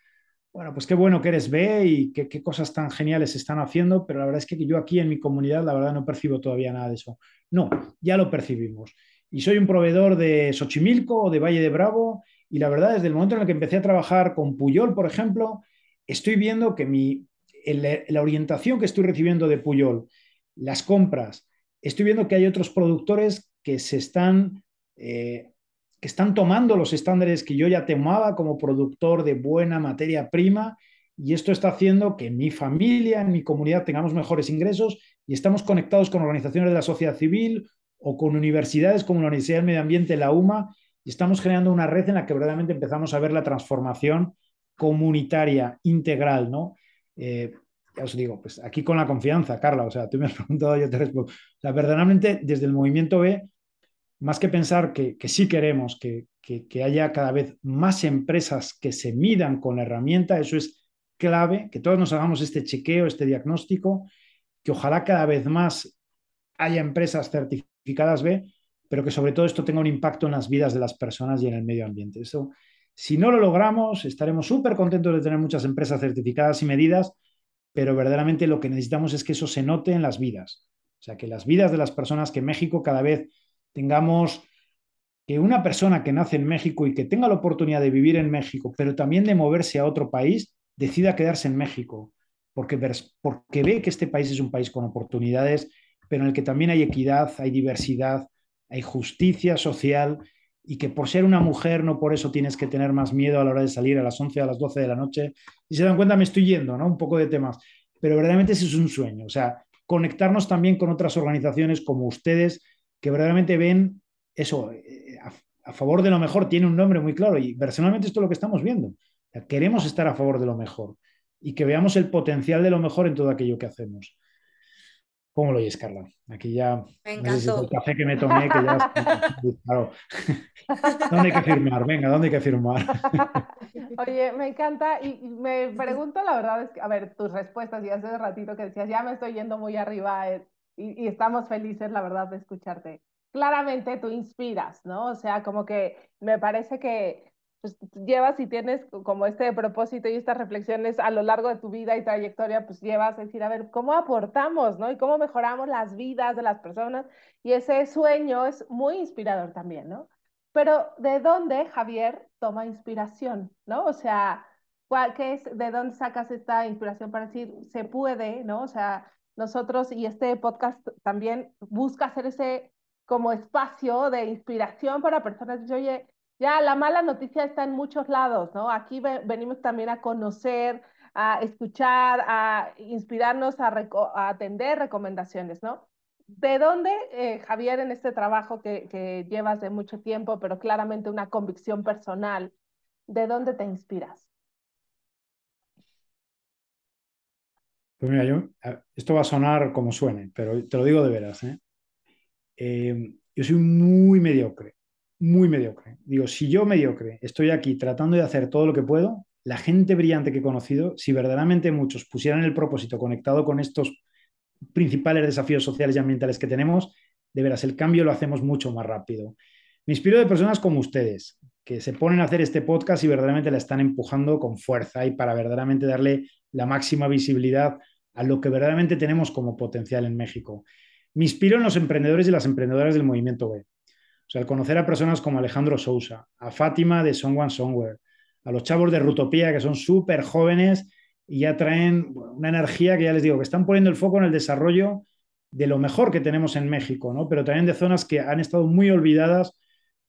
bueno, pues qué bueno que eres B y qué, qué cosas tan geniales se están haciendo, pero la verdad es que yo aquí en mi comunidad, la verdad, no percibo todavía nada de eso. No, ya lo percibimos. Y soy un proveedor de Xochimilco o de Valle de Bravo, y la verdad, desde el momento en el que empecé a trabajar con Puyol, por ejemplo, estoy viendo que mi la orientación que estoy recibiendo de Puyol, las compras, estoy viendo que hay otros productores que se están, eh, están tomando los estándares que yo ya tomaba como productor de buena materia prima y esto está haciendo que mi familia, en mi comunidad tengamos mejores ingresos y estamos conectados con organizaciones de la sociedad civil o con universidades como la Universidad del Medio Ambiente, la UMA, y estamos creando una red en la que verdaderamente empezamos a ver la transformación comunitaria integral, ¿no? Eh, ya os digo, pues aquí con la confianza, Carla, o sea, tú me has preguntado, yo te respondo. Verdaderamente desde el movimiento B, más que pensar que, que sí queremos que, que, haya cada vez más empresas que se midan con la herramienta, eso es clave, que todos nos hagamos este chequeo, este diagnóstico, que ojalá cada vez más haya empresas certificadas B, pero que sobre todo esto tenga un impacto en las vidas de las personas y en el medio ambiente. Eso, si no lo logramos, estaremos súper contentos de tener muchas empresas certificadas y medidas, pero verdaderamente lo que necesitamos es que eso se note en las vidas. O sea, que las vidas de las personas, que México cada vez tengamos que una persona que nace en México y que tenga la oportunidad de vivir en México, pero también de moverse a otro país, decida quedarse en México, porque, porque ve que este país es un país con oportunidades, pero en el que también hay equidad, hay diversidad, hay justicia social y que por ser una mujer no por eso tienes que tener más miedo a la hora de salir a las 11, a las 12 de la noche. Y se dan cuenta, me estoy yendo, ¿no? Un poco de temas, pero verdaderamente ese es un sueño, o sea, conectarnos también con otras organizaciones como ustedes que verdaderamente ven eso eh, a, a favor de lo mejor, tiene un nombre muy claro y personalmente esto es lo que estamos viendo. O sea, queremos estar a favor de lo mejor y que veamos el potencial de lo mejor en todo aquello que hacemos. ¿Cómo lo oyes, Carla? Aquí ya. Me encantó. No el café que me tomé, que ya. claro. ¿Dónde hay que firmar? Venga, ¿dónde hay que firmar? Oye, me encanta y me pregunto, la verdad es que, a ver, tus respuestas, y hace ratito que decías, ya me estoy yendo muy arriba eh, y, estamos felices, la verdad, de escucharte. Claramente tú inspiras, ¿no? O sea, como que me parece que pues, llevas y tienes como este propósito y estas reflexiones a lo largo de tu vida y trayectoria, pues llevas a decir, a ver, ¿cómo aportamos, no? Y cómo mejoramos las vidas de las personas. Y ese sueño es muy inspirador también, ¿no? Pero ¿de dónde Javier toma inspiración, no? O sea, ¿cuál, es, ¿de dónde sacas esta inspiración para decir, se puede, no? O sea, nosotros y este podcast también busca hacer ese como espacio de inspiración para personas que, oye, ya la mala noticia está en muchos lados, ¿no? Aquí venimos también a conocer, a escuchar, a inspirarnos, a, a atender recomendaciones, ¿no? ¿De dónde, eh, Javier, en este trabajo que, que, llevas de mucho tiempo, pero claramente una convicción personal, ¿de dónde te inspiras? Pues mira, yo, esto va a sonar como suene, pero te lo digo de veras. ¿eh? Eh, yo soy muy mediocre muy mediocre. Digo, si yo mediocre estoy aquí tratando de hacer todo lo que puedo, la gente brillante que he conocido, si verdaderamente muchos pusieran el propósito conectado con estos principales desafíos sociales y ambientales que tenemos, de veras, el cambio lo hacemos mucho más rápido. Me inspiro de personas como ustedes, que se ponen a hacer este podcast y verdaderamente la están empujando con fuerza y para verdaderamente darle la máxima visibilidad a lo que verdaderamente tenemos como potencial en México. Me inspiro en los emprendedores y las emprendedoras del movimiento web. O sea, al conocer a personas como Alejandro Sousa, a Fátima de Song One Somewhere, a los chavos de Rutopía que son súper jóvenes y ya traen una energía que ya les digo, que están poniendo el foco en el desarrollo de lo mejor que tenemos en México, ¿no? Pero también de zonas que han estado muy olvidadas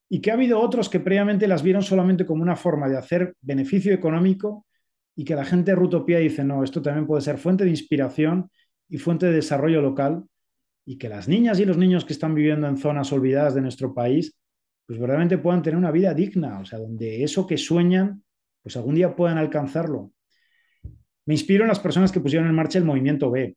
y que ha habido otros que previamente las vieron solamente como una forma de hacer beneficio económico y que la gente de Rutopía dice, no, esto también puede ser fuente de inspiración y fuente de desarrollo local y que las niñas y los niños que están viviendo en zonas olvidadas de nuestro país, pues verdaderamente puedan tener una vida digna, o sea, donde eso que sueñan, pues algún día puedan alcanzarlo. Me inspiro en las personas que pusieron en marcha el movimiento B.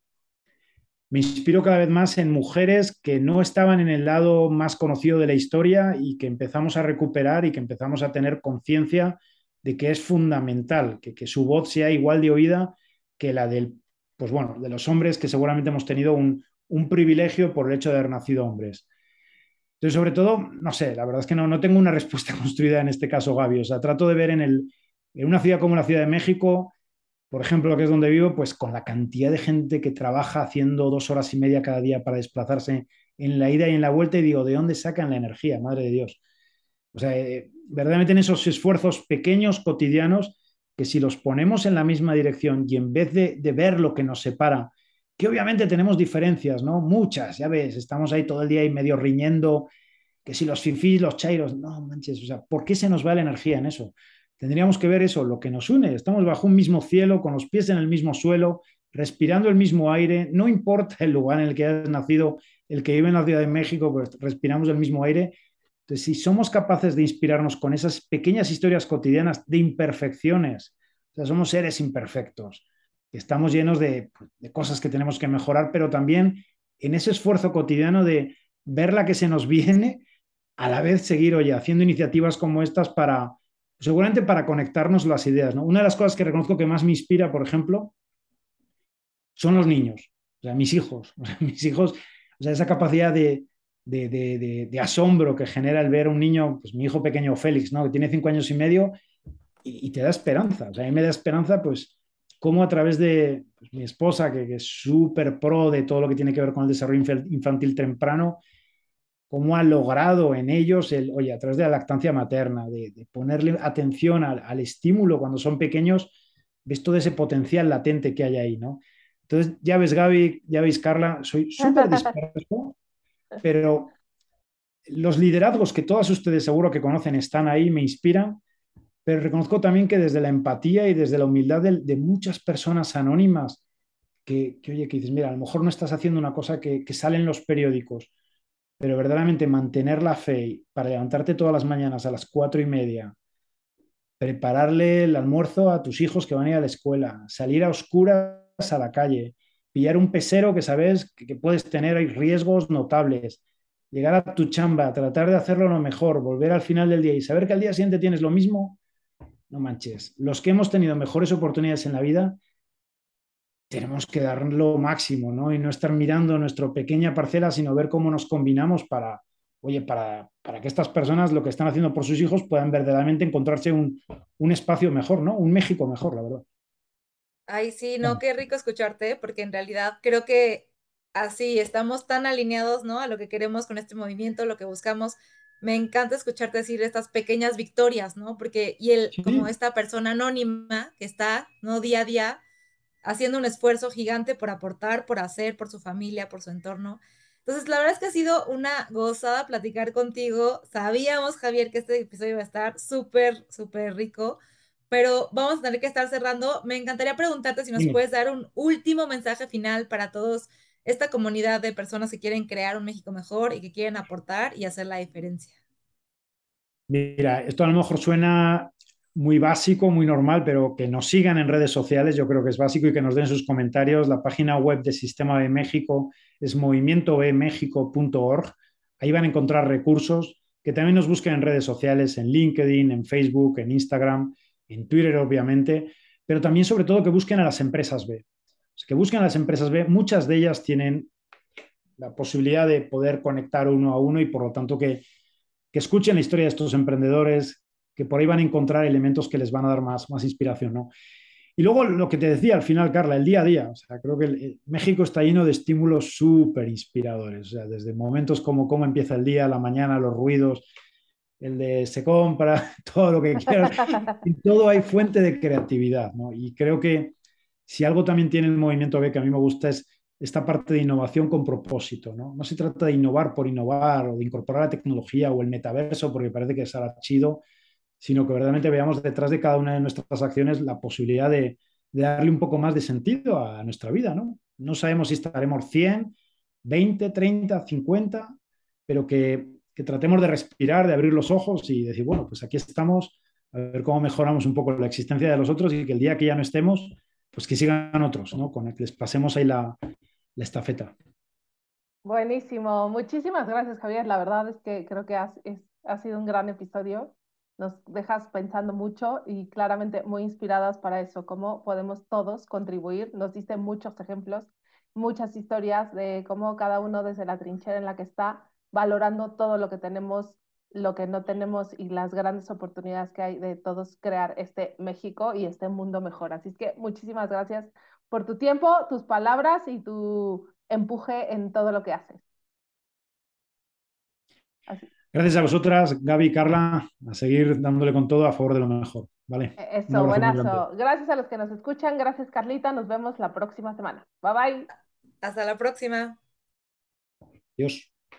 Me inspiro cada vez más en mujeres que no estaban en el lado más conocido de la historia y que empezamos a recuperar y que empezamos a tener conciencia de que es fundamental que, que, su voz sea igual de oída que la del, pues bueno, de los hombres que seguramente hemos tenido un, un privilegio por el hecho de haber nacido hombres. Entonces, sobre todo, no sé, la verdad es que no, no tengo una respuesta construida en este caso, Gaby. O sea, trato de ver en, el, en una ciudad como la Ciudad de México, por ejemplo, que es donde vivo, pues con la cantidad de gente que trabaja haciendo dos horas y media cada día para desplazarse en la ida y en la vuelta, y digo, ¿de dónde sacan la energía? Madre de Dios. O sea, eh, verdaderamente en esos esfuerzos pequeños, cotidianos, que si los ponemos en la misma dirección y en vez de, de ver lo que nos separa, que obviamente tenemos diferencias, ¿no? Muchas, ya ves, estamos ahí todo el día y medio riñendo, que si los fifís, los chairos, no manches, o sea, ¿por qué se nos va la energía en eso? Tendríamos que ver eso, lo que nos une, estamos bajo un mismo cielo, con los pies en el mismo suelo, respirando el mismo aire, no importa el lugar en el que hayas nacido, el que vive en la Ciudad de México, pues respiramos el mismo aire. Entonces, si somos capaces de inspirarnos con esas pequeñas historias cotidianas de imperfecciones, o sea, somos seres imperfectos, estamos llenos de, de, cosas que tenemos que mejorar, pero también en ese esfuerzo cotidiano de ver la que se nos viene, a la vez seguir, oye, haciendo iniciativas como estas para, seguramente para conectarnos las ideas. ¿no? Una de las cosas que reconozco que más me inspira, por ejemplo, son los niños, o sea, mis hijos, o sea, mis hijos, o sea, esa capacidad de, de, de, de, asombro que genera el ver a un niño, pues mi hijo pequeño Félix, ¿no? que tiene cinco años y medio, y, y te da esperanza. O sea, a mí me da esperanza, pues, cómo a través de pues, mi esposa, que, que es súper pro de todo lo que tiene que ver con el desarrollo infantil temprano, cómo ha logrado en ellos, el, oye, a través de la lactancia materna, de, de ponerle atención al, al, estímulo cuando son pequeños, ves todo ese potencial latente que hay ahí, ¿no? Entonces, ya ves, Gaby, ya veis, Carla, soy súper disperso, pero los liderazgos que todas ustedes seguro que conocen están ahí, me inspiran pero reconozco también que desde la empatía y desde la humildad de, muchas personas anónimas, que, que, oye, que dices, mira, a lo mejor no estás haciendo una cosa que, que sale en los periódicos, pero verdaderamente mantener la fe para levantarte todas las mañanas a las cuatro y media, prepararle el almuerzo a tus hijos que van a ir a la escuela, salir a oscuras a la calle, pillar un pesero que sabes que, puedes tener riesgos notables, llegar a tu chamba, tratar de hacerlo lo mejor, volver al final del día y saber que al día siguiente tienes lo mismo, no manches, los que hemos tenido mejores oportunidades en la vida, tenemos que dar lo máximo, ¿no? Y no estar mirando nuestra pequeña parcela, sino ver cómo nos combinamos para, oye, para, para que estas personas lo que están haciendo por sus hijos puedan verdaderamente encontrarse un, un espacio mejor, ¿no? Un México mejor, la verdad. Ay, sí, no, qué rico escucharte, porque en realidad creo que así estamos tan alineados, ¿no? A lo que queremos con este movimiento, lo que buscamos me encanta escucharte decir estas pequeñas victorias, ¿no? Porque, y él, sí. como esta persona anónima que está, ¿no? Día a día, haciendo un esfuerzo gigante por aportar, por hacer, por su familia, por su entorno. Entonces, la verdad es que ha sido una gozada platicar contigo. Sabíamos, Javier, que este episodio iba a estar súper, súper rico, pero vamos a tener que estar cerrando. Me encantaría preguntarte si nos sí. puedes dar un último mensaje final para todos esta comunidad de personas que quieren crear un México mejor y que quieren aportar y hacer la diferencia? Mira, esto a lo mejor suena muy básico, muy normal, pero que nos sigan en redes sociales, yo creo que es básico y que nos den sus comentarios. La página web del Sistema de México es movimientobemexico.org. Ahí van a encontrar recursos que también nos busquen en redes sociales, en LinkedIn, en Facebook, en Instagram, en Twitter, obviamente, pero también sobre todo que busquen a las empresas B que busquen a las empresas B, muchas de ellas tienen la posibilidad de poder conectar uno a uno y por lo tanto que, que escuchen la historia de estos emprendedores, que por ahí van a encontrar elementos que les van a dar más, más inspiración, ¿no? Y luego lo que te decía al final, Carla, el día a día. Creo que el, México está lleno de estímulos súper inspiradores. O desde momentos como cómo empieza el día, la mañana, los ruidos, el de se compra, todo lo que quieras. y todo hay fuente de creatividad, ¿no? Y creo que si algo también tiene el movimiento B que a mí me gusta es esta parte de innovación con propósito. ¿no? no se trata de innovar por innovar o de incorporar la tecnología o el metaverso porque parece que es chido, sino que verdaderamente veamos detrás de cada una de nuestras acciones la posibilidad de, de darle un poco más de sentido a nuestra vida. ¿no? no sabemos si estaremos 100, 20, 30, 50, pero que, que tratemos de respirar, de abrir los ojos y decir, bueno, pues aquí estamos, a ver cómo mejoramos un poco la existencia de los otros y que el día que ya no estemos, pues que sigan otros, ¿no? Con el que les pasemos ahí la, la estafeta. Buenísimo, muchísimas gracias Javier, la verdad es que creo que ha sido un gran episodio, nos dejas pensando mucho y claramente muy inspiradas para eso, cómo podemos todos contribuir, nos diste muchos ejemplos, muchas historias de cómo cada uno desde la trinchera en la que está valorando todo lo que tenemos, lo que no tenemos y las grandes oportunidades que hay de todos crear este México y este mundo mejor. Así es que muchísimas gracias por tu tiempo, tus palabras y tu empuje en todo lo que haces. Así. Gracias a vosotras, Gaby y Carla, a seguir dándole con todo a favor de lo mejor. ¿vale? E-, eso, buenazo. Gracias a los que nos escuchan. Gracias, Carlita. Nos vemos la próxima semana. Bye bye. Hasta la próxima. Adiós.